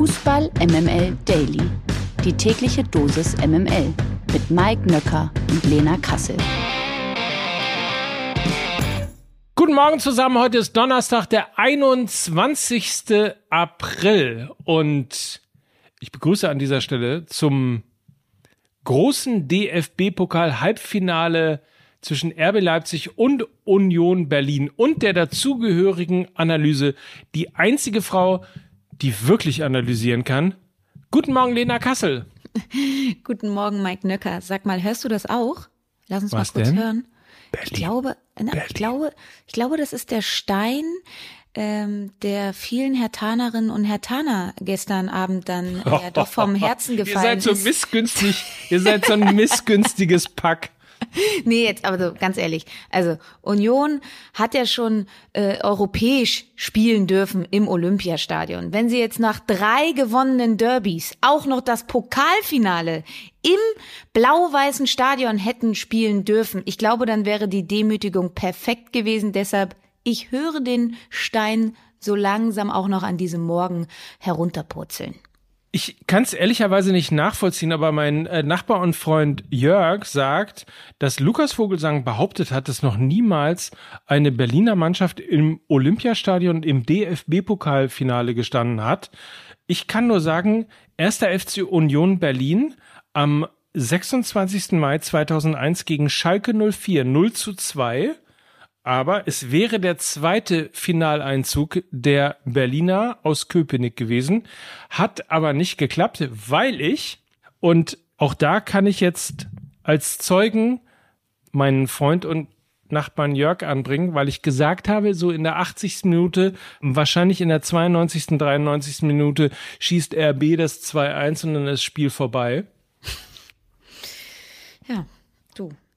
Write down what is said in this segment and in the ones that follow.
Fußball MML Daily. Die tägliche Dosis MML mit Mike Nöcker und Lena Kassel. Guten Morgen zusammen. Heute ist Donnerstag, der 21. April. Und ich begrüße an dieser Stelle zum großen DFB-Pokal-Halbfinale zwischen RB Leipzig und Union Berlin und der dazugehörigen Analyse die einzige Frau, die wirklich analysieren kann. Guten Morgen, Lena Kassel. Guten Morgen, Mike Nöcker. Sag mal, hörst du das auch? Lass uns Was mal kurz denn? hören. Berlin. Ich glaube, na, Berlin. ich glaube, ich glaube, das ist der Stein, ähm, der vielen Hertanerinnen und Hertaner gestern Abend dann ja doch vom Herzen Ihr gefallen seid so ist. missgünstig, ihr seid so ein missgünstiges Pack. Nee, jetzt aber so ganz ehrlich. Also Union hat ja schon äh, europäisch spielen dürfen im Olympiastadion. Wenn sie jetzt nach drei gewonnenen Derbys auch noch das Pokalfinale im blau-weißen Stadion hätten spielen dürfen, ich glaube, dann wäre die Demütigung perfekt gewesen. Deshalb, ich höre den Stein so langsam auch noch an diesem Morgen herunterpurzeln. Ich kann es ehrlicherweise nicht nachvollziehen, aber mein äh, Nachbar und Freund Jörg sagt, dass Lukas Vogelsang behauptet hat, dass noch niemals eine Berliner Mannschaft im Olympiastadion im DFB-Pokalfinale gestanden hat. Ich kann nur sagen, erster FC Union Berlin am 26. Mai 2001 gegen Schalke 04 0 zu 2. Aber es wäre der zweite Finaleinzug der Berliner aus Köpenick gewesen, hat aber nicht geklappt, weil ich, und auch da kann ich jetzt als Zeugen meinen Freund und Nachbarn Jörg anbringen, weil ich gesagt habe, so in der 80. Minute, wahrscheinlich in der 92., 93. Minute schießt RB das 2-1 und dann ist das Spiel vorbei. Ja.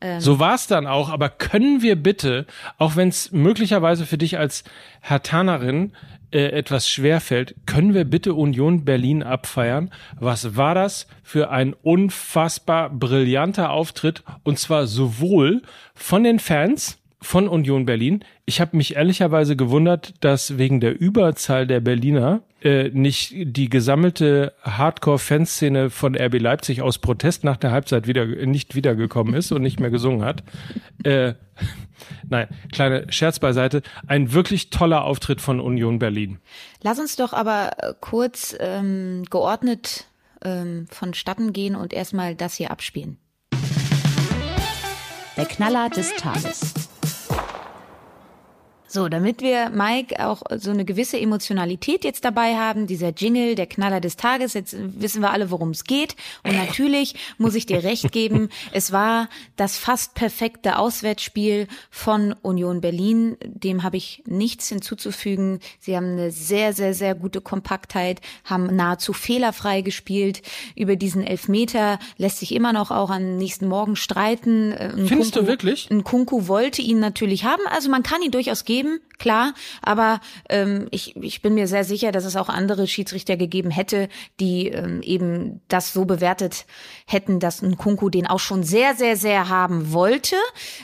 Ähm, So war es dann auch, aber können wir bitte, auch wenn es möglicherweise für dich als Hertanerin äh, etwas schwerfällt, können wir bitte Union Berlin abfeiern? Was war das für ein unfassbar brillanter Auftritt? Und zwar sowohl von den Fans von Union Berlin. Ich habe mich ehrlicherweise gewundert, dass wegen der Überzahl der Berliner äh, nicht die gesammelte Hardcore-Fanszene von RB Leipzig aus Protest nach der Halbzeit wieder nicht wiedergekommen ist und nicht mehr gesungen hat. Äh, nein, kleine Scherz beiseite. Ein wirklich toller Auftritt von Union Berlin. Lass uns doch aber äh, kurz ähm, geordnet ähm, vonstatten gehen und erstmal das hier abspielen. Der Knaller des Tages. So, damit wir Mike auch so eine gewisse Emotionalität jetzt dabei haben, dieser Jingle, der Knaller des Tages, jetzt wissen wir alle, worum es geht. Und natürlich muss ich dir recht geben, es war das fast perfekte Auswärtsspiel von Union Berlin. Dem habe ich nichts hinzuzufügen. Sie haben eine sehr, sehr, sehr gute Kompaktheit, haben nahezu fehlerfrei gespielt. Über diesen Elfmeter lässt sich immer noch auch am nächsten Morgen streiten. Äh, Findest du wirklich? Ein Kunku wollte ihn natürlich haben. Also man kann ihn durchaus geben, Leben klar. Aber ähm, ich, ich bin mir sehr sicher, dass es auch andere Schiedsrichter gegeben hätte, die ähm, eben das so bewertet hätten, dass ein Kunku den auch schon sehr, sehr, sehr haben wollte.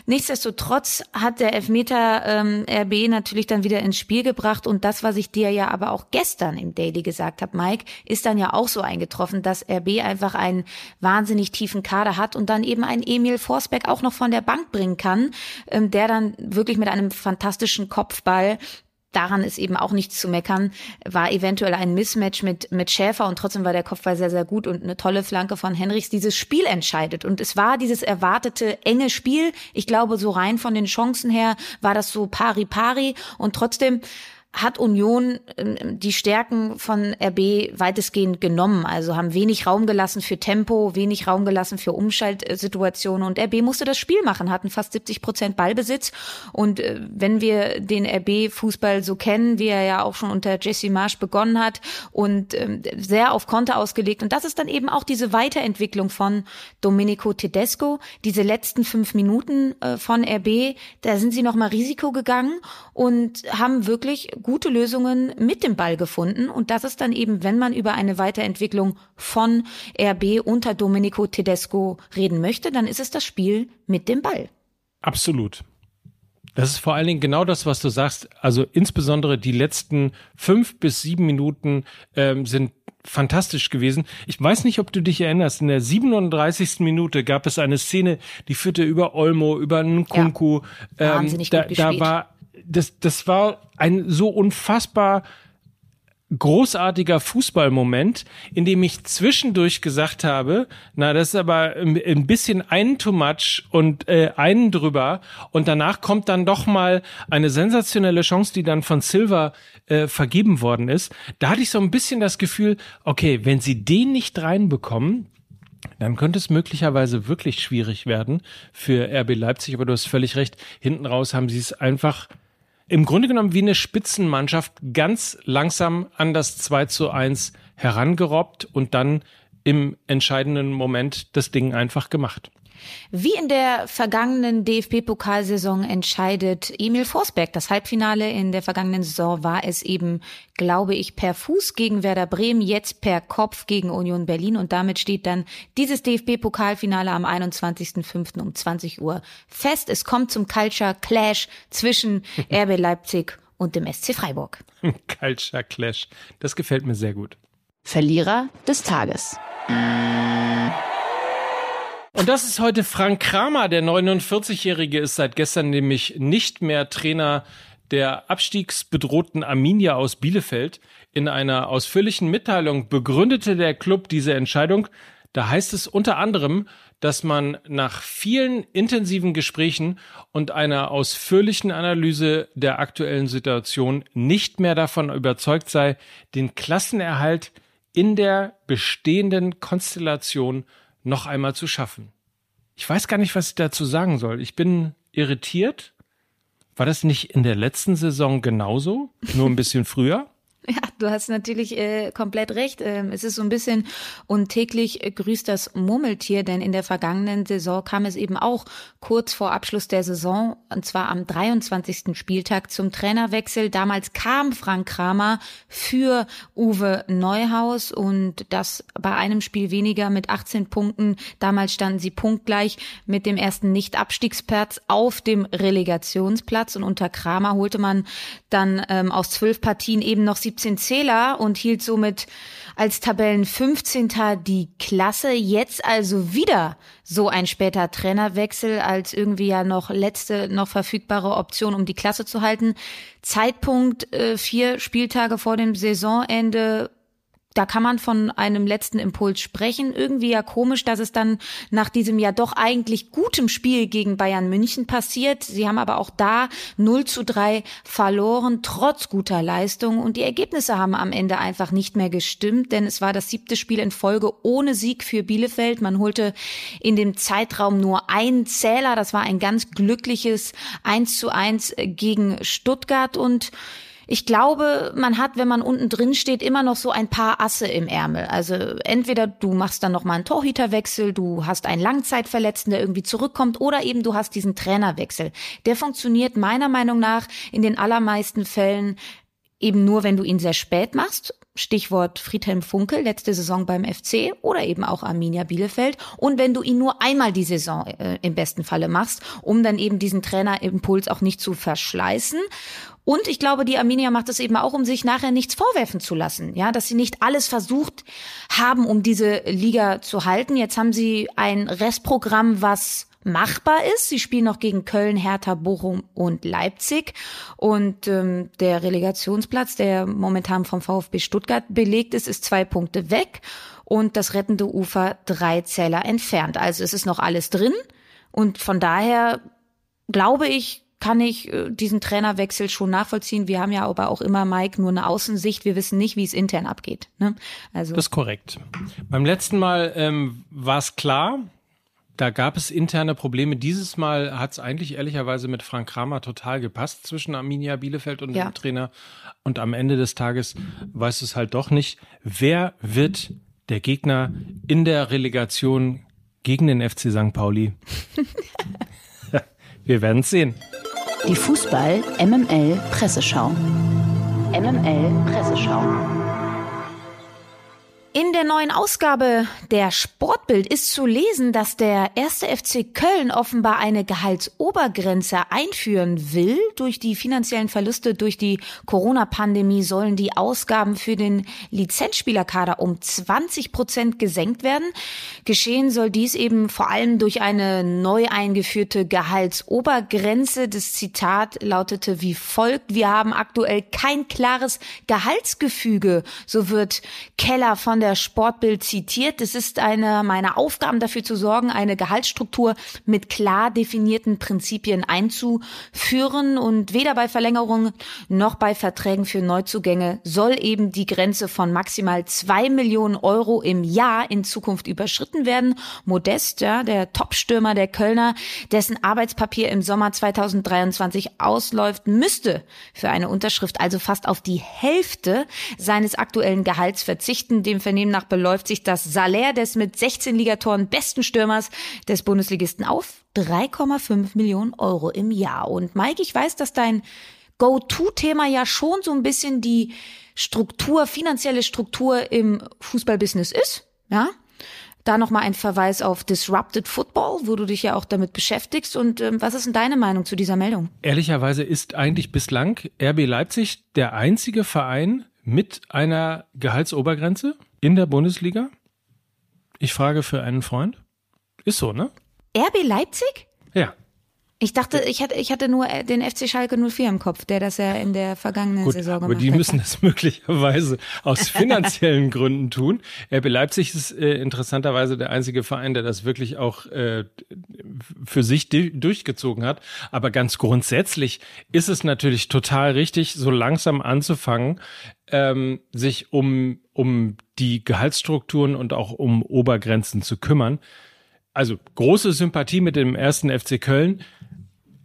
Nichtsdestotrotz hat der Elfmeter ähm, RB natürlich dann wieder ins Spiel gebracht. Und das, was ich dir ja aber auch gestern im Daily gesagt habe, Mike, ist dann ja auch so eingetroffen, dass RB einfach einen wahnsinnig tiefen Kader hat und dann eben einen Emil Forsberg auch noch von der Bank bringen kann, ähm, der dann wirklich mit einem fantastischen Kopfball Daran ist eben auch nichts zu meckern. War eventuell ein Mismatch mit, mit Schäfer und trotzdem war der Kopfball sehr, sehr gut und eine tolle Flanke von Henrichs dieses Spiel entscheidet. Und es war dieses erwartete enge Spiel. Ich glaube, so rein von den Chancen her war das so pari pari und trotzdem hat Union ähm, die Stärken von RB weitestgehend genommen. Also haben wenig Raum gelassen für Tempo, wenig Raum gelassen für Umschaltsituationen und RB musste das Spiel machen, hatten fast 70 Prozent Ballbesitz. Und äh, wenn wir den RB-Fußball so kennen, wie er ja auch schon unter Jesse Marsch begonnen hat und ähm, sehr auf Konter ausgelegt. Und das ist dann eben auch diese Weiterentwicklung von Domenico Tedesco. Diese letzten fünf Minuten äh, von RB, da sind sie nochmal Risiko gegangen und haben wirklich gute Lösungen mit dem Ball gefunden. Und das ist dann eben, wenn man über eine Weiterentwicklung von RB unter Domenico Tedesco reden möchte, dann ist es das Spiel mit dem Ball. Absolut. Das ist vor allen Dingen genau das, was du sagst. Also insbesondere die letzten fünf bis sieben Minuten ähm, sind fantastisch gewesen. Ich weiß nicht, ob du dich erinnerst. In der 37. Minute gab es eine Szene, die führte über Olmo, über Nkunku. Ja, wahnsinnig ähm, da, gut gespielt. da war das, das war ein so unfassbar großartiger Fußballmoment, in dem ich zwischendurch gesagt habe, na, das ist aber ein bisschen einen too much und äh, einen drüber. Und danach kommt dann doch mal eine sensationelle Chance, die dann von Silva äh, vergeben worden ist. Da hatte ich so ein bisschen das Gefühl, okay, wenn sie den nicht reinbekommen, dann könnte es möglicherweise wirklich schwierig werden für RB Leipzig, aber du hast völlig recht, hinten raus haben sie es einfach im Grunde genommen wie eine Spitzenmannschaft ganz langsam an das 2 zu 1 herangerobbt und dann im entscheidenden Moment das Ding einfach gemacht. Wie in der vergangenen DFB-Pokalsaison entscheidet Emil Forsberg. Das Halbfinale in der vergangenen Saison war es eben, glaube ich, per Fuß gegen Werder Bremen, jetzt per Kopf gegen Union Berlin. Und damit steht dann dieses DFB-Pokalfinale am 21.05. um 20 Uhr fest. Es kommt zum Culture Clash zwischen RB Leipzig und dem SC Freiburg. Culture Clash. Das gefällt mir sehr gut. Verlierer des Tages. Und das ist heute Frank Kramer, der 49-Jährige ist seit gestern nämlich nicht mehr Trainer der abstiegsbedrohten Arminia aus Bielefeld. In einer ausführlichen Mitteilung begründete der Club diese Entscheidung. Da heißt es unter anderem, dass man nach vielen intensiven Gesprächen und einer ausführlichen Analyse der aktuellen Situation nicht mehr davon überzeugt sei, den Klassenerhalt in der bestehenden Konstellation noch einmal zu schaffen. Ich weiß gar nicht, was ich dazu sagen soll. Ich bin irritiert. War das nicht in der letzten Saison genauso? Nur ein bisschen früher? Ja, du hast natürlich äh, komplett recht. Ähm, es ist so ein bisschen und täglich äh, grüßt das Murmeltier, denn in der vergangenen Saison kam es eben auch kurz vor Abschluss der Saison, und zwar am 23. Spieltag zum Trainerwechsel. Damals kam Frank Kramer für Uwe Neuhaus und das bei einem Spiel weniger mit 18 Punkten. Damals standen sie punktgleich mit dem ersten Nicht-Abstiegsplatz auf dem Relegationsplatz und unter Kramer holte man dann ähm, aus zwölf Partien eben noch 17 Zähler und hielt somit als Tabellen 15. die Klasse. Jetzt also wieder so ein später Trainerwechsel als irgendwie ja noch letzte noch verfügbare Option, um die Klasse zu halten. Zeitpunkt äh, vier Spieltage vor dem Saisonende da kann man von einem letzten Impuls sprechen. Irgendwie ja komisch, dass es dann nach diesem ja doch eigentlich gutem Spiel gegen Bayern München passiert. Sie haben aber auch da 0 zu 3 verloren, trotz guter Leistung. Und die Ergebnisse haben am Ende einfach nicht mehr gestimmt, denn es war das siebte Spiel in Folge ohne Sieg für Bielefeld. Man holte in dem Zeitraum nur einen Zähler. Das war ein ganz glückliches 1 zu 1 gegen Stuttgart und ich glaube, man hat, wenn man unten drin steht, immer noch so ein paar Asse im Ärmel. Also entweder du machst dann noch mal einen Torhüterwechsel, du hast einen Langzeitverletzten, der irgendwie zurückkommt, oder eben du hast diesen Trainerwechsel. Der funktioniert meiner Meinung nach in den allermeisten Fällen eben nur, wenn du ihn sehr spät machst. Stichwort Friedhelm Funkel, letzte Saison beim FC oder eben auch Arminia Bielefeld. Und wenn du ihn nur einmal die Saison äh, im besten Falle machst, um dann eben diesen Trainerimpuls auch nicht zu verschleißen. Und ich glaube, die Arminia macht es eben auch, um sich nachher nichts vorwerfen zu lassen. Ja, dass sie nicht alles versucht haben, um diese Liga zu halten. Jetzt haben sie ein Restprogramm, was machbar ist. Sie spielen noch gegen Köln, Hertha, Bochum und Leipzig. Und ähm, der Relegationsplatz, der momentan vom VfB Stuttgart belegt ist, ist zwei Punkte weg und das rettende Ufer drei Zähler entfernt. Also es ist noch alles drin. Und von daher glaube ich, kann ich äh, diesen Trainerwechsel schon nachvollziehen. Wir haben ja aber auch immer, Mike, nur eine Außensicht. Wir wissen nicht, wie es intern abgeht. Ne? Also. Das ist korrekt. Beim letzten Mal ähm, war es klar, da gab es interne Probleme. Dieses Mal hat es eigentlich ehrlicherweise mit Frank Kramer total gepasst zwischen Arminia Bielefeld und ja. dem Trainer. Und am Ende des Tages weiß es halt doch nicht, wer wird der Gegner in der Relegation gegen den FC St. Pauli. Wir werden es sehen. Die Fußball MML Presseschau. MML Presseschau. In der neuen Ausgabe der Sportbild ist zu lesen, dass der erste FC Köln offenbar eine Gehaltsobergrenze einführen will. Durch die finanziellen Verluste durch die Corona-Pandemie sollen die Ausgaben für den Lizenzspielerkader um 20 Prozent gesenkt werden. Geschehen soll dies eben vor allem durch eine neu eingeführte Gehaltsobergrenze. Das Zitat lautete wie folgt. Wir haben aktuell kein klares Gehaltsgefüge. So wird Keller von von der Sportbild zitiert. Es ist eine meiner Aufgaben dafür zu sorgen, eine Gehaltsstruktur mit klar definierten Prinzipien einzuführen und weder bei Verlängerungen noch bei Verträgen für Neuzugänge soll eben die Grenze von maximal zwei Millionen Euro im Jahr in Zukunft überschritten werden. Modest, ja, der Topstürmer der Kölner, dessen Arbeitspapier im Sommer 2023 ausläuft, müsste für eine Unterschrift also fast auf die Hälfte seines aktuellen Gehalts verzichten. Dem Vernehmen nach beläuft sich das Salär des mit 16 Ligatoren besten Stürmers des Bundesligisten auf 3,5 Millionen Euro im Jahr. Und Mike, ich weiß, dass dein Go-To-Thema ja schon so ein bisschen die Struktur, finanzielle Struktur im Fußballbusiness ist, ja. Da nochmal ein Verweis auf Disrupted Football, wo du dich ja auch damit beschäftigst. Und ähm, was ist denn deine Meinung zu dieser Meldung? Ehrlicherweise ist eigentlich bislang RB Leipzig der einzige Verein mit einer Gehaltsobergrenze in der Bundesliga? Ich frage für einen Freund. Ist so, ne? RB Leipzig? Ja. Ich dachte, ich hatte, ich hatte nur äh, den FC Schalke 04 im Kopf, der das ja in der vergangenen Gut, Saison gemacht hat. Aber die müssen das möglicherweise aus finanziellen Gründen tun. RB Leipzig ist äh, interessanterweise der einzige Verein, der das wirklich auch äh, für sich durchgezogen hat. Aber ganz grundsätzlich ist es natürlich total richtig, so langsam anzufangen, ähm, sich um, um die Gehaltsstrukturen und auch um Obergrenzen zu kümmern. Also große Sympathie mit dem ersten FC Köln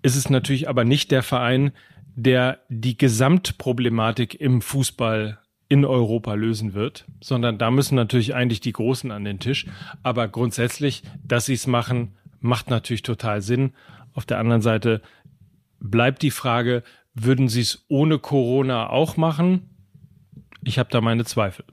ist es natürlich aber nicht der Verein, der die Gesamtproblematik im Fußball in Europa lösen wird, sondern da müssen natürlich eigentlich die Großen an den Tisch. Aber grundsätzlich, dass sie es machen, macht natürlich total Sinn. Auf der anderen Seite bleibt die Frage, würden sie es ohne Corona auch machen? Ich habe da meine Zweifel.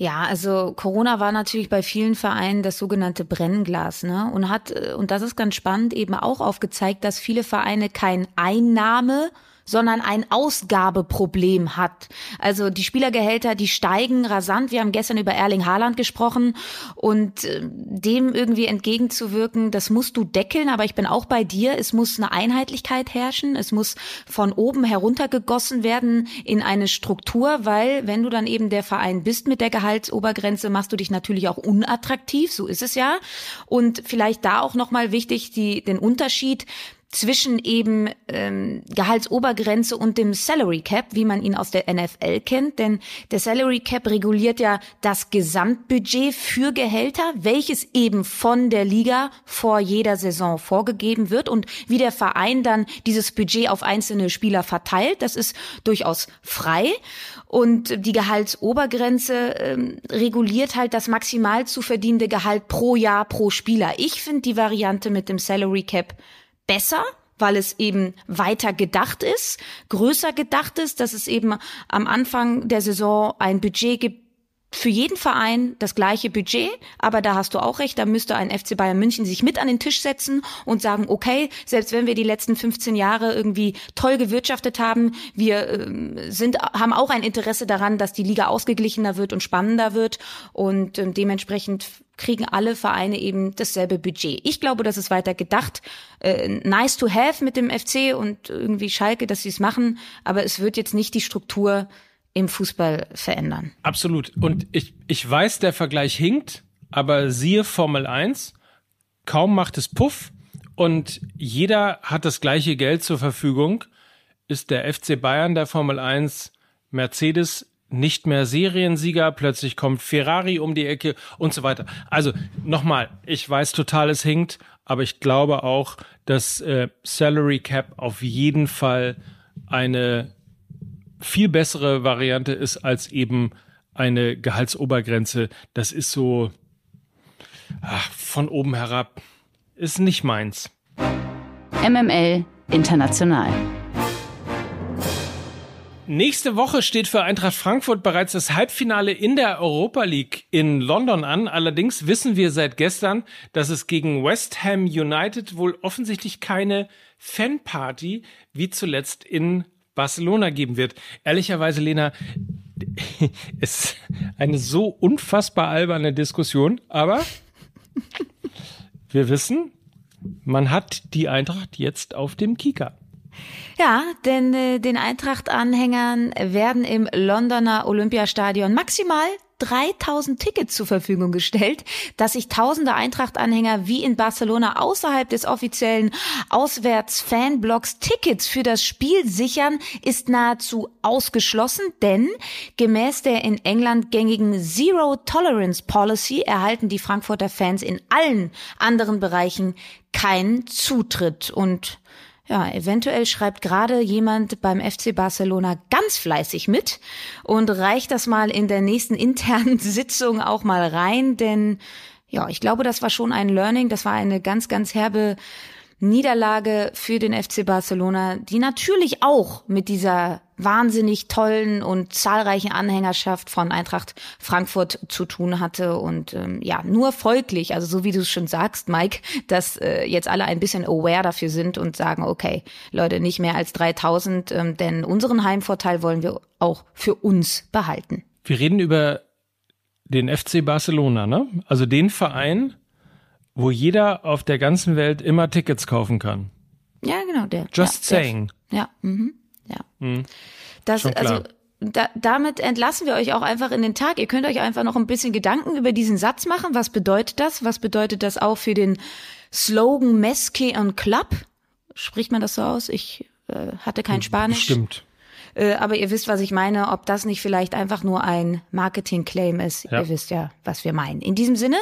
Ja, also Corona war natürlich bei vielen Vereinen das sogenannte Brennglas, ne? Und hat, äh, und das ist ganz spannend, eben auch aufgezeigt, dass viele Vereine kein Einnahme, sondern ein Ausgabeproblem hat. Also die Spielergehälter, die steigen rasant. Wir haben gestern über Erling Haaland gesprochen und äh, dem irgendwie entgegenzuwirken, das musst du deckeln, aber ich bin auch bei dir. Es muss eine Einheitlichkeit herrschen. Es muss von oben heruntergegossen werden in eine Struktur, weil wenn du dann eben der Verein bist mit der Gehaltsobergrenze, machst du dich natürlich auch unattraktiv. So ist es ja. Und vielleicht da auch nochmal wichtig, die, den Unterschied zwischen eben ähm, Gehaltsobergrenze und dem Salary Cap, wie man ihn aus der NFL kennt. Denn der Salary Cap reguliert ja das Gesamtbudget für Gehälter, welches eben von der Liga vor jeder Saison vorgegeben wird und wie der Verein dann dieses Budget auf einzelne Spieler verteilt. Das ist durchaus frei. Und die Gehaltsobergrenze ähm, reguliert halt das maximal zu verdienende Gehalt pro Jahr pro Spieler. Ich finde die Variante mit dem Salary Cap besser, weil es eben weiter gedacht ist, größer gedacht ist, dass es eben am Anfang der Saison ein Budget gibt, für jeden Verein das gleiche Budget, aber da hast du auch recht, da müsste ein FC Bayern München sich mit an den Tisch setzen und sagen, okay, selbst wenn wir die letzten 15 Jahre irgendwie toll gewirtschaftet haben, wir äh, sind, haben auch ein Interesse daran, dass die Liga ausgeglichener wird und spannender wird. Und äh, dementsprechend kriegen alle Vereine eben dasselbe Budget. Ich glaube, das ist weiter gedacht. Äh, nice to have mit dem FC und irgendwie Schalke, dass sie es machen, aber es wird jetzt nicht die Struktur im Fußball verändern. Absolut. Und ich, ich weiß, der Vergleich hinkt, aber siehe Formel 1, kaum macht es Puff und jeder hat das gleiche Geld zur Verfügung, ist der FC Bayern der Formel 1, Mercedes nicht mehr Seriensieger, plötzlich kommt Ferrari um die Ecke und so weiter. Also nochmal, ich weiß total, es hinkt, aber ich glaube auch, dass äh, Salary Cap auf jeden Fall eine viel bessere Variante ist als eben eine Gehaltsobergrenze. Das ist so ach, von oben herab. Ist nicht meins. MML International. Nächste Woche steht für Eintracht Frankfurt bereits das Halbfinale in der Europa League in London an. Allerdings wissen wir seit gestern, dass es gegen West Ham United wohl offensichtlich keine Fanparty wie zuletzt in Barcelona geben wird. Ehrlicherweise, Lena, ist eine so unfassbar alberne Diskussion, aber wir wissen, man hat die Eintracht jetzt auf dem Kieker. Ja, denn äh, den Eintracht-Anhängern werden im Londoner Olympiastadion maximal 3000 Tickets zur Verfügung gestellt, dass sich tausende Eintracht-Anhänger wie in Barcelona außerhalb des offiziellen Auswärts-Fanblocks Tickets für das Spiel sichern, ist nahezu ausgeschlossen, denn gemäß der in England gängigen Zero Tolerance Policy erhalten die Frankfurter Fans in allen anderen Bereichen keinen Zutritt. Und ja, eventuell schreibt gerade jemand beim FC Barcelona ganz fleißig mit und reicht das mal in der nächsten internen Sitzung auch mal rein, denn ja, ich glaube, das war schon ein Learning, das war eine ganz, ganz herbe Niederlage für den FC Barcelona, die natürlich auch mit dieser wahnsinnig tollen und zahlreichen Anhängerschaft von Eintracht Frankfurt zu tun hatte und ähm, ja, nur folglich, also so wie du es schon sagst, Mike, dass äh, jetzt alle ein bisschen aware dafür sind und sagen, okay, Leute, nicht mehr als 3000, ähm, denn unseren Heimvorteil wollen wir auch für uns behalten. Wir reden über den FC Barcelona, ne? Also den Verein, wo jeder auf der ganzen Welt immer Tickets kaufen kann. Ja, genau, der. Just ja, saying. Der, ja, mhm, ja. Mhm. Das, also, da, damit entlassen wir euch auch einfach in den Tag. Ihr könnt euch einfach noch ein bisschen Gedanken über diesen Satz machen. Was bedeutet das? Was bedeutet das auch für den Slogan Mesque und Club? Spricht man das so aus? Ich äh, hatte kein Spanisch. Stimmt. Äh, aber ihr wisst, was ich meine, ob das nicht vielleicht einfach nur ein Marketing-Claim ist. Ja. Ihr wisst ja, was wir meinen. In diesem Sinne,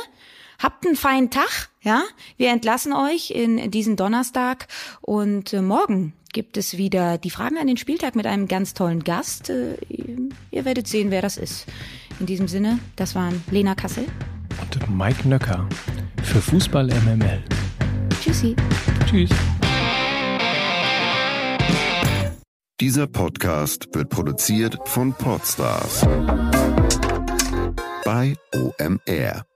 Habt einen feinen Tag, ja? Wir entlassen euch in diesen Donnerstag und äh, morgen gibt es wieder die Fragen an den Spieltag mit einem ganz tollen Gast. Äh, ihr werdet sehen, wer das ist. In diesem Sinne, das waren Lena Kassel und Mike Nöcker für Fußball MML. Tschüssi. Tschüss. Dieser Podcast wird produziert von Podstars bei OMR.